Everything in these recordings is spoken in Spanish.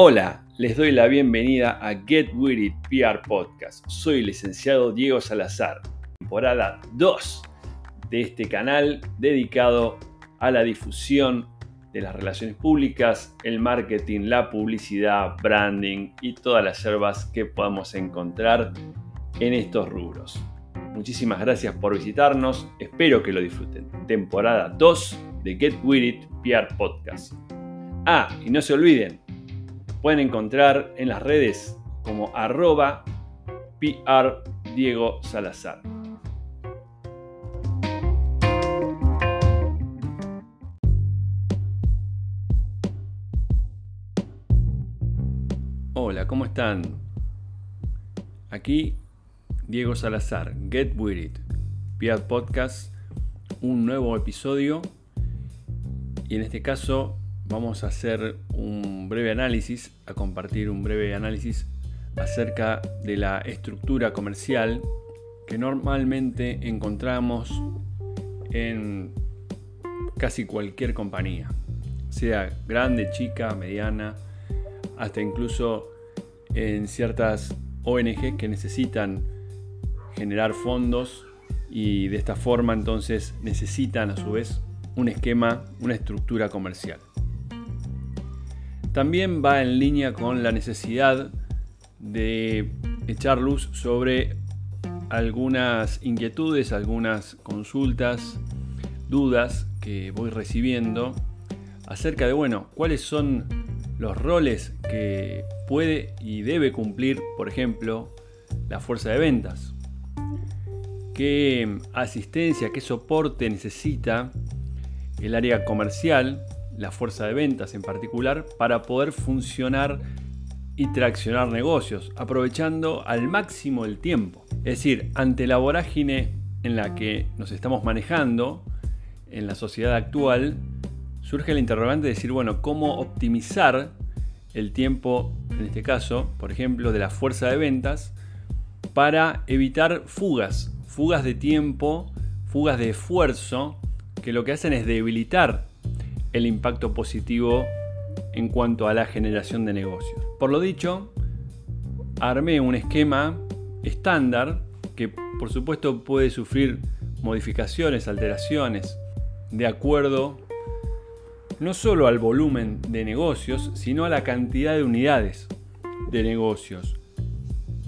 Hola, les doy la bienvenida a Get With It PR Podcast. Soy el licenciado Diego Salazar, temporada 2 de este canal dedicado a la difusión de las relaciones públicas, el marketing, la publicidad, branding y todas las hierbas que podamos encontrar en estos rubros. Muchísimas gracias por visitarnos, espero que lo disfruten. Temporada 2 de Get With It PR Podcast. Ah, y no se olviden, pueden encontrar en las redes como arroba PR Diego Salazar. Hola, ¿cómo están? Aquí Diego Salazar, Get With It, PR Podcast, un nuevo episodio y en este caso vamos a hacer un breve análisis, a compartir un breve análisis acerca de la estructura comercial que normalmente encontramos en casi cualquier compañía, sea grande, chica, mediana, hasta incluso en ciertas ONG que necesitan generar fondos y de esta forma entonces necesitan a su vez un esquema, una estructura comercial. También va en línea con la necesidad de echar luz sobre algunas inquietudes, algunas consultas, dudas que voy recibiendo acerca de, bueno, cuáles son los roles que puede y debe cumplir, por ejemplo, la fuerza de ventas. ¿Qué asistencia, qué soporte necesita el área comercial la fuerza de ventas en particular, para poder funcionar y traccionar negocios, aprovechando al máximo el tiempo. Es decir, ante la vorágine en la que nos estamos manejando en la sociedad actual, surge el interrogante de decir, bueno, ¿cómo optimizar el tiempo, en este caso, por ejemplo, de la fuerza de ventas, para evitar fugas, fugas de tiempo, fugas de esfuerzo, que lo que hacen es debilitar el impacto positivo en cuanto a la generación de negocios. Por lo dicho, armé un esquema estándar que por supuesto puede sufrir modificaciones, alteraciones, de acuerdo no solo al volumen de negocios, sino a la cantidad de unidades de negocios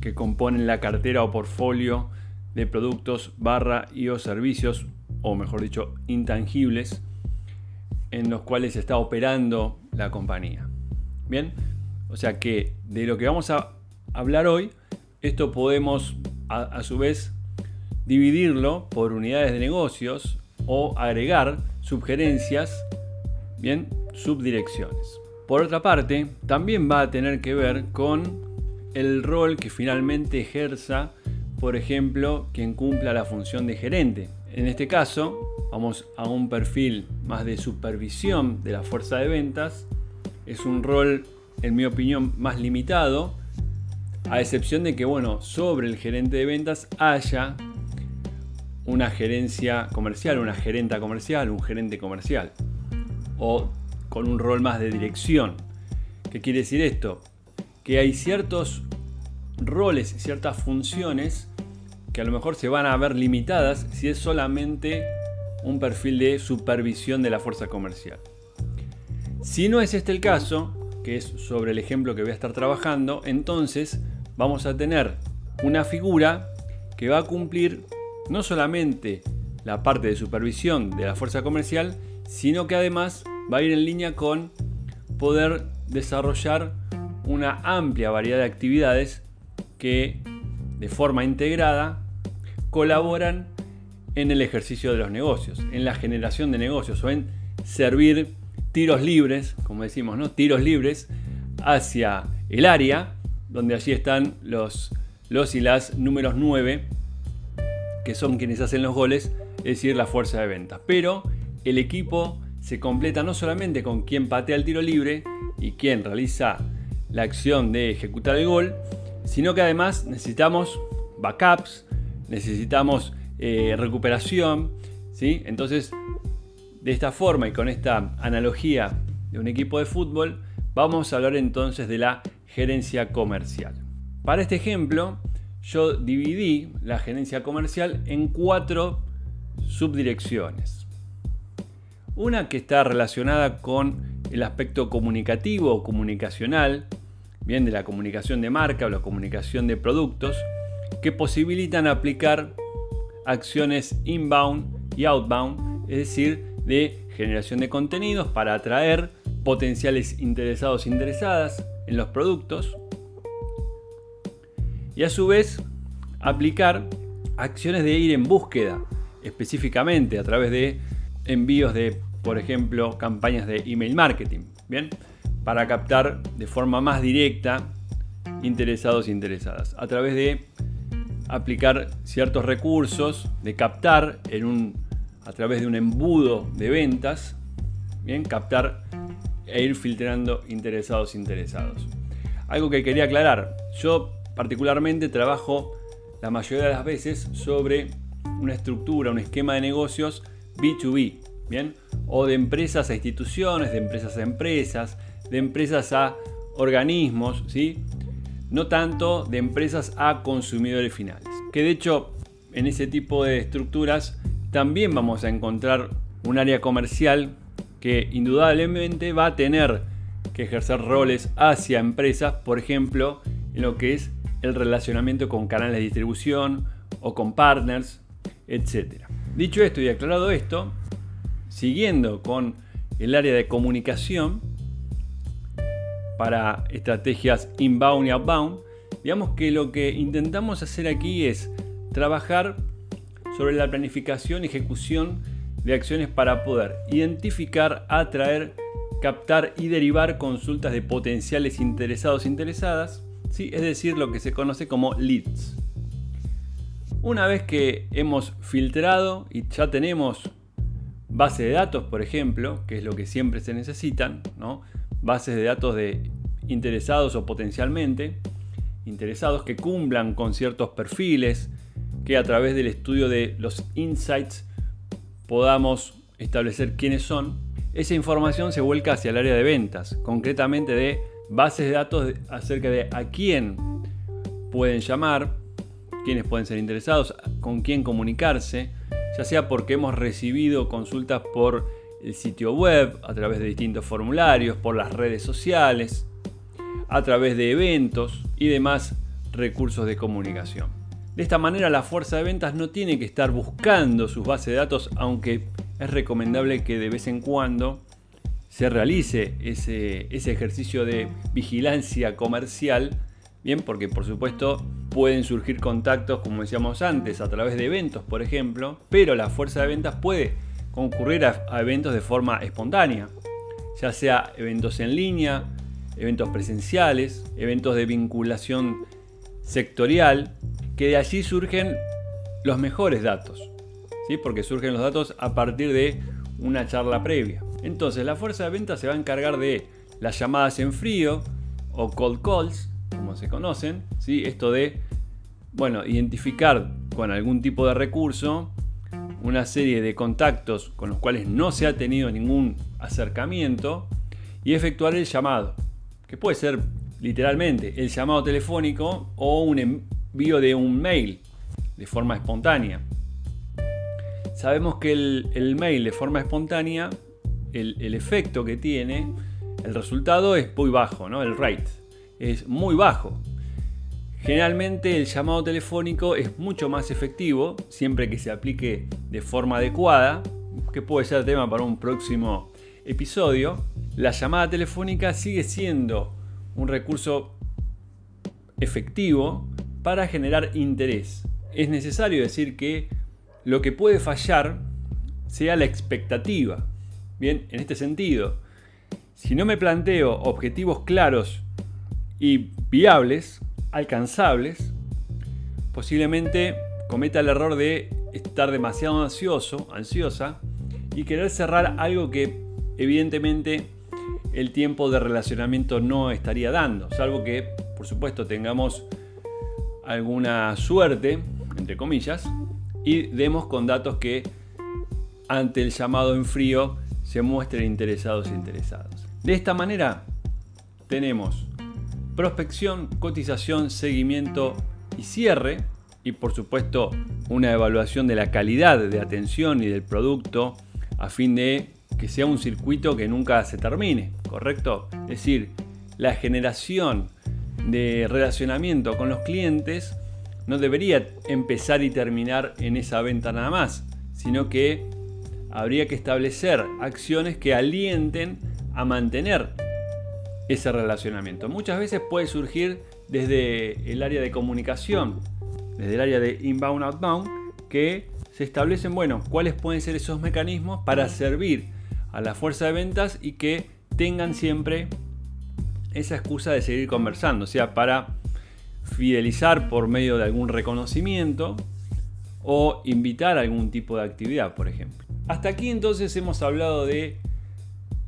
que componen la cartera o portfolio de productos barra y o servicios, o mejor dicho, intangibles, en los cuales está operando la compañía. Bien, o sea que de lo que vamos a hablar hoy, esto podemos a, su vez dividirlo por unidades de negocios o agregar sugerencias, bien, subdirecciones. Por otra parte, también va a tener que ver con el rol que finalmente ejerza, por ejemplo, quien cumpla la función de gerente. En este caso, vamos a un perfil más de supervisión de la fuerza de ventas. Es un rol, en mi opinión, más limitado, a excepción de que, bueno, sobre el gerente de ventas haya una gerencia comercial, una gerenta comercial, un gerente comercial, o con un rol más de dirección. ¿Qué quiere decir esto? Que hay ciertos roles ciertas funciones que a lo mejor se van a ver limitadas si es solamente un perfil de supervisión de la fuerza comercial. Si no es este el caso, que es sobre el ejemplo que voy a estar trabajando, entonces vamos a tener una figura que va a cumplir no solamente la parte de supervisión de la fuerza comercial, sino que además va a ir en línea con poder desarrollar una amplia variedad de actividades que de forma integrada colaboran en el ejercicio de los negocios, en la generación de negocios o en servir tiros libres, como decimos, ¿no? Tiros libres hacia el área donde allí están los, los y las números 9, que son quienes hacen los goles, es decir, la fuerza de venta. Pero el equipo se completa no solamente con quien patea el tiro libre y quien realiza la acción de ejecutar el gol, sino que además necesitamos backups, necesitamos eh, recuperación. ¿sí? Entonces, de esta forma y con esta analogía de un equipo de fútbol, Vamos a hablar entonces de la gerencia comercial. Para este ejemplo, yo dividí la gerencia comercial en cuatro subdirecciones. Una que está relacionada con el aspecto comunicativo o comunicacional, bien de la comunicación de marca o la comunicación de productos, que posibilitan aplicar acciones inbound y outbound, es decir, de generación de contenidos para atraer potenciales interesados e interesadas en los productos y a su vez aplicar acciones de ir en búsqueda específicamente a través de envíos de, por ejemplo, campañas de email marketing, ¿bien? Para captar de forma más directa interesados e interesadas a través de aplicar ciertos recursos de captar en un a través de un embudo de ventas, bien, captar e ir filtrando interesados interesados. Algo que quería aclarar, yo particularmente trabajo la mayoría de las veces sobre una estructura, un esquema de negocios B2B, ¿bien? O de empresas a instituciones, de empresas a empresas, de empresas a organismos, ¿sí? No tanto de empresas a consumidores finales. Que de hecho, en ese tipo de estructuras también vamos a encontrar un área comercial que indudablemente va a tener que ejercer roles hacia empresas, por ejemplo, en lo que es el relacionamiento con canales de distribución o con partners, etc. Dicho esto y aclarado esto, siguiendo con el área de comunicación para estrategias inbound y outbound, digamos que lo que intentamos hacer aquí es trabajar sobre la planificación y ejecución de acciones para poder identificar, atraer, captar y derivar consultas de potenciales interesados e interesadas, ¿sí? es decir, lo que se conoce como leads. Una vez que hemos filtrado y ya tenemos base de datos, por ejemplo, que es lo que siempre se necesitan, ¿no? Bases de datos de interesados o potencialmente interesados que cumplan con ciertos perfiles, que a través del estudio de los insights podamos establecer quiénes son, esa información se vuelca hacia el área de ventas, concretamente de bases de datos acerca de a quién pueden llamar, quiénes pueden ser interesados, con quién comunicarse, ya sea porque hemos recibido consultas por el sitio web, a través de distintos formularios, por las redes sociales, a través de eventos y demás recursos de comunicación. De esta manera la fuerza de ventas no tiene que estar buscando sus bases de datos, aunque es recomendable que de vez en cuando se realice ese, ese ejercicio de vigilancia comercial, bien, porque por supuesto pueden surgir contactos, como decíamos antes, a través de eventos, por ejemplo, pero la fuerza de ventas puede concurrir a, eventos de forma espontánea, ya sea eventos en línea, eventos presenciales, eventos de vinculación sectorial, que de allí surgen los mejores datos, ¿sí? porque surgen los datos a partir de una charla previa. Entonces la fuerza de venta se va a encargar de las llamadas en frío o cold calls, como se conocen, ¿sí? esto de bueno, identificar con algún tipo de recurso una serie de contactos con los cuales no se ha tenido ningún acercamiento y efectuar el llamado, que puede ser literalmente el llamado telefónico o un envío de un mail de forma espontánea. Sabemos que el, mail de forma espontánea, el, efecto que tiene, el resultado es muy bajo, ¿no? el rate es muy bajo. Generalmente el llamado telefónico es mucho más efectivo siempre que se aplique de forma adecuada, que puede ser tema para un próximo episodio. La llamada telefónica sigue siendo un recurso efectivo para generar interés. Es necesario decir que lo que puede fallar sea la expectativa. Bien, en este sentido, si no me planteo objetivos claros y viables, alcanzables, posiblemente cometa el error de estar demasiado ansioso, ansiosa y querer cerrar algo que evidentemente el tiempo de relacionamiento no estaría dando, salvo que, por supuesto, tengamos alguna suerte, entre comillas, y demos con datos que ante el llamado en frío se muestren interesados e interesados. De esta manera, tenemos prospección, cotización, seguimiento y cierre. Y por supuesto una evaluación de la calidad de atención y del producto a fin de que sea un circuito que nunca se termine, ¿correcto? Es decir, la generación de relacionamiento con los clientes no debería empezar y terminar en esa venta nada más, sino que habría que establecer acciones que alienten a mantener ese relacionamiento. Muchas veces puede surgir desde el área de comunicación, desde el área de inbound outbound, que se establecen, bueno, cuáles pueden ser esos mecanismos para servir a la fuerza de ventas y que tengan siempre esa excusa de seguir conversando, o sea, para fidelizar por medio de algún reconocimiento o invitar a algún tipo de actividad, por ejemplo. Hasta aquí entonces hemos hablado de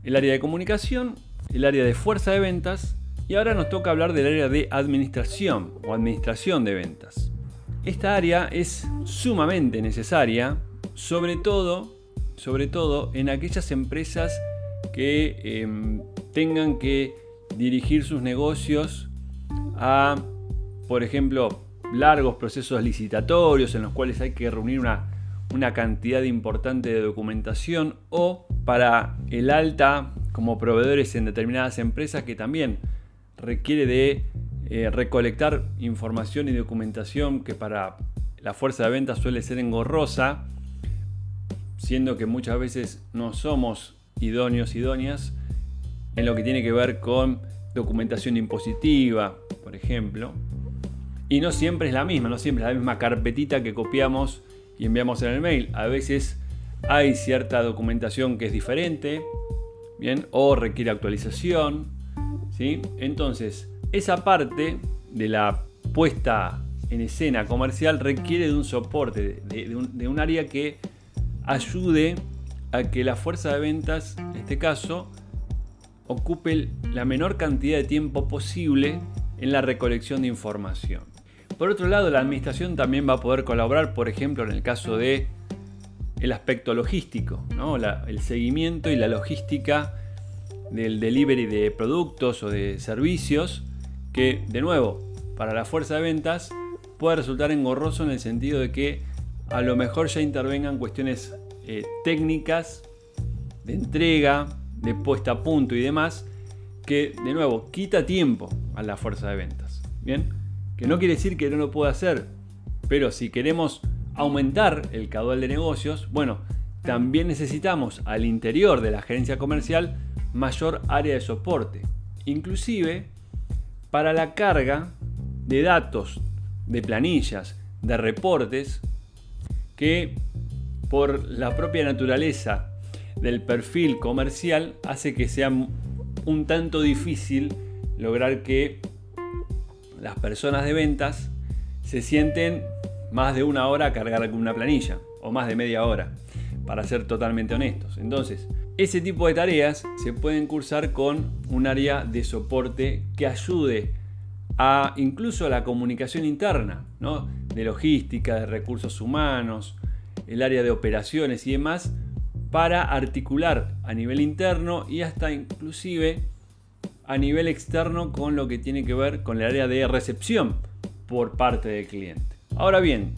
el área de comunicación, el área de fuerza de ventas y ahora nos toca hablar del área de administración o administración de ventas. Esta área es sumamente necesaria, sobre todo, sobre todo en aquellas empresas que em, tengan que dirigir sus negocios a, por ejemplo, largos procesos licitatorios en los cuales hay que reunir una, una cantidad importante de documentación o para el alta como proveedores en determinadas empresas que también requiere de eh, recolectar información y documentación que para la fuerza de ventas suele ser engorrosa, siendo que muchas veces no somos idóneos, idóneas, en lo que tiene que ver con documentación impositiva, por ejemplo. Y no siempre es la misma, no siempre es la misma carpetita que copiamos y enviamos en el mail. A veces hay cierta documentación que es diferente, bien, o requiere actualización, ¿sí? Entonces, esa parte de la puesta en escena comercial requiere de un soporte, de, un, de un área que ayude a que la fuerza de ventas, en este caso, ocupe la menor cantidad de tiempo posible en la recolección de información. Por otro lado, la administración también va a poder colaborar, por ejemplo, en el caso de el aspecto logístico, el seguimiento y la logística del delivery de productos o de servicios, que de nuevo, para la fuerza de ventas puede resultar engorroso en el sentido de que a lo mejor ya intervengan cuestiones eh, técnicas, de entrega, de puesta a punto y demás, que de nuevo quita tiempo a la fuerza de ventas. Bien, que no quiere decir que no lo pueda hacer, pero si queremos aumentar el caudal de negocios, bueno, también necesitamos al interior de la gerencia comercial mayor área de soporte, inclusive para la carga de datos, de planillas, de reportes, que por la propia naturaleza del perfil comercial hace que sea un tanto difícil lograr que las personas de ventas se sienten más de una hora a cargar una planilla o más de media hora, para ser totalmente honestos. Entonces, ese tipo de tareas se pueden cursar con un área de soporte que ayude a incluso a la comunicación interna, de logística, de recursos humanos, el área de operaciones y demás, para articular a nivel interno y hasta inclusive a nivel externo con lo que tiene que ver con el área de recepción por parte del cliente. Ahora bien,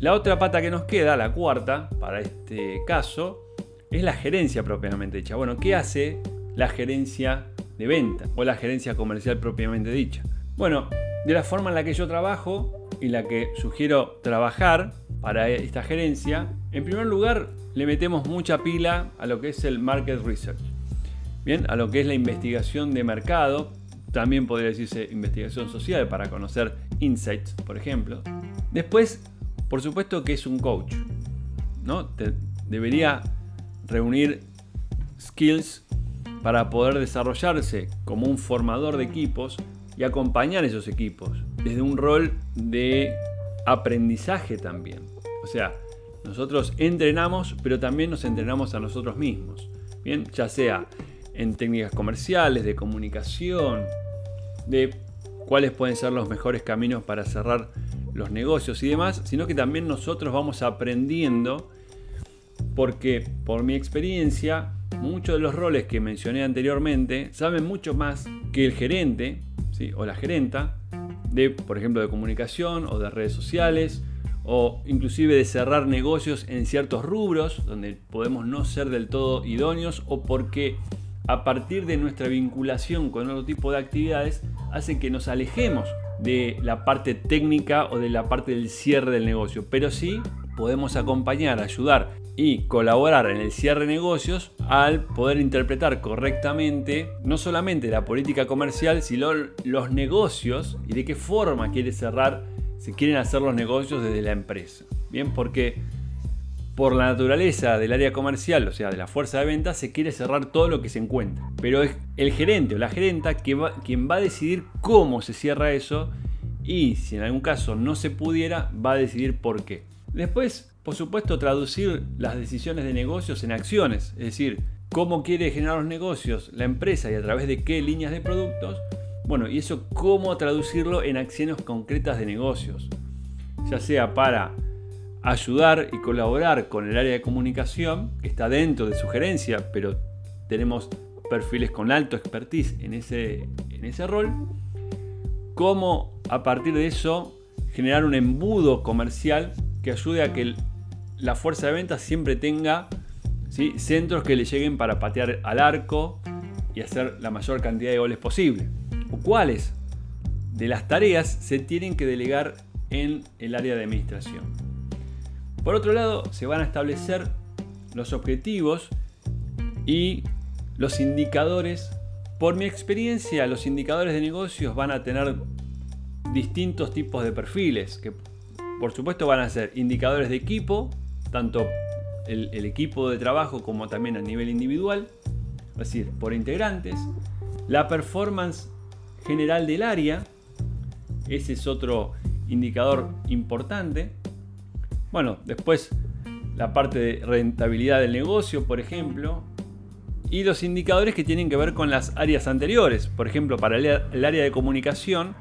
la otra pata que nos queda, la cuarta, para este caso, es la gerencia propiamente dicha. Bueno, ¿qué hace la gerencia de venta o la gerencia comercial propiamente dicha? Bueno, de la forma en la que yo trabajo y la que sugiero trabajar para esta gerencia, en primer lugar le metemos mucha pila a lo que es el market research. Bien, a lo que es la investigación de mercado, también podría decirse investigación social para conocer insights, por ejemplo. Después, por supuesto que es un coach, ¿no? debería reunir skills para poder desarrollarse como un formador de equipos y acompañar esos equipos desde un rol de aprendizaje también. O sea, nosotros entrenamos, pero también nos entrenamos a nosotros mismos. Bien, ya sea en técnicas comerciales, de comunicación, de cuáles pueden ser los mejores caminos para cerrar los negocios y demás, sino que también nosotros vamos aprendiendo porque por mi experiencia muchos de los roles que mencioné anteriormente saben mucho más que el gerente ¿sí? o la gerenta de, por ejemplo, de comunicación o de redes sociales o inclusive de cerrar negocios en ciertos rubros donde podemos no ser del todo idóneos o porque a partir de nuestra vinculación con otro tipo de actividades hace que nos alejemos de la parte técnica o de la parte del cierre del negocio, pero sí podemos acompañar, ayudar y colaborar en el cierre de negocios al poder interpretar correctamente no solamente la política comercial, sino los negocios y de qué forma quiere cerrar, se quieren hacer los negocios desde la empresa. Bien, porque por la naturaleza del área comercial, o sea, de la fuerza de venta, se quiere cerrar todo lo que se encuentra. Pero es el gerente o la gerenta quien va a decidir cómo se cierra eso y si en algún caso no se pudiera, va a decidir por qué. Después, por supuesto, traducir las decisiones de negocios en acciones, es decir, cómo quiere generar los negocios la empresa y a través de qué líneas de productos. Bueno, y eso cómo traducirlo en acciones concretas de negocios, ya sea para ayudar y colaborar con el área de comunicación, que está dentro de sugerencia, pero tenemos perfiles con alto expertise en ese, en ese rol, cómo a partir de eso generar un embudo comercial que ayude a que la fuerza de ventas siempre tenga centros que le lleguen para patear al arco y hacer la mayor cantidad de goles posible. ¿O cuáles de las tareas se tienen que delegar en el área de administración? Por otro lado, se van a establecer los objetivos y los indicadores. Por mi experiencia, los indicadores de negocios van a tener distintos tipos de perfiles, que por supuesto van a ser indicadores de equipo, tanto el, el equipo de trabajo como también a nivel individual, es decir, por integrantes. La performance general del área, ese es otro indicador importante. Bueno, después la parte de rentabilidad del negocio, por ejemplo, y los indicadores que tienen que ver con las áreas anteriores. Por ejemplo, para el área de comunicación,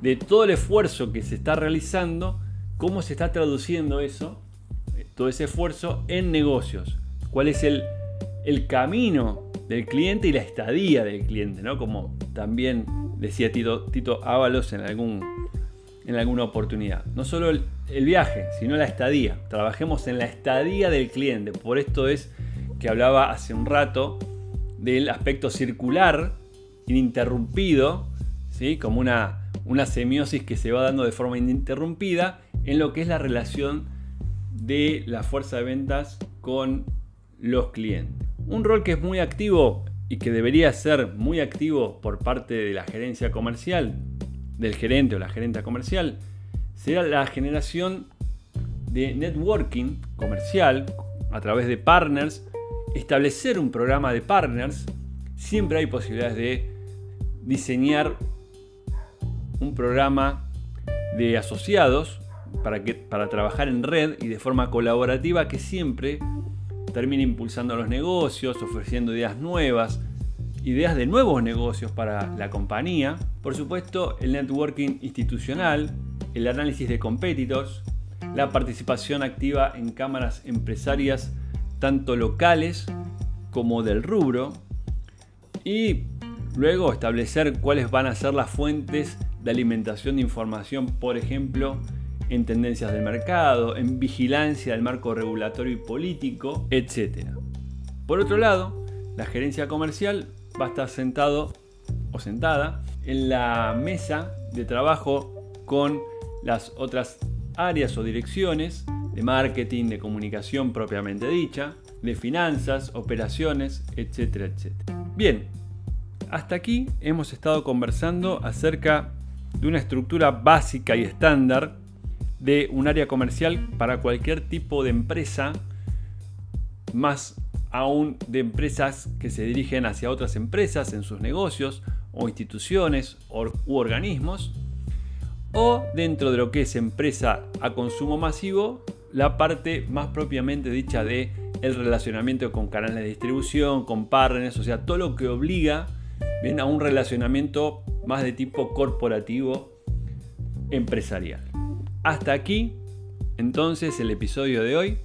de todo el esfuerzo que se está realizando, cómo se está traduciendo eso, todo ese esfuerzo en negocios. ¿Cuál es el, el camino del cliente y la estadía del cliente? ¿no? Como también decía Tito, Tito Ábalos en algún en alguna oportunidad. No solo el, viaje, sino la estadía. Trabajemos en la estadía del cliente. Por esto es que hablaba hace un rato del aspecto circular, ininterrumpido, ¿sí? como una, una semiosis que se va dando de forma ininterrumpida en lo que es la relación de la fuerza de ventas con los clientes. Un rol que es muy activo y que debería ser muy activo por parte de la gerencia comercial del gerente o la gerente comercial será la generación de networking comercial a través de partners, establecer un programa de partners, siempre hay posibilidades de diseñar un programa de asociados para, que, para trabajar en red y de forma colaborativa que siempre termine impulsando los negocios, ofreciendo ideas nuevas, ideas de nuevos negocios para la compañía, por supuesto el networking institucional, el análisis de competitors, la participación activa en cámaras empresarias tanto locales como del rubro y luego establecer cuáles van a ser las fuentes de alimentación de información, por ejemplo, en tendencias del mercado, en vigilancia del marco regulatorio y político, etc. Por otro lado, la gerencia comercial va a estar sentado o sentada en la mesa de trabajo con las otras áreas o direcciones de marketing, de comunicación propiamente dicha, de finanzas, operaciones, etcétera, etcétera. Bien, hasta aquí hemos estado conversando acerca de una estructura básica y estándar de un área comercial para cualquier tipo de empresa más aún de empresas que se dirigen hacia otras empresas en sus negocios o instituciones u organismos, o dentro de lo que es empresa a consumo masivo, la parte más propiamente dicha de el relacionamiento con canales de distribución, con partners, o sea, todo lo que obliga a un relacionamiento más de tipo corporativo empresarial. Hasta aquí, entonces, el episodio de hoy.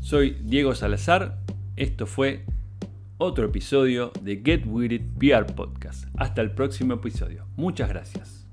Soy Diego Salazar, esto fue otro episodio de Get With It PR Podcast. Hasta el próximo episodio. Muchas gracias.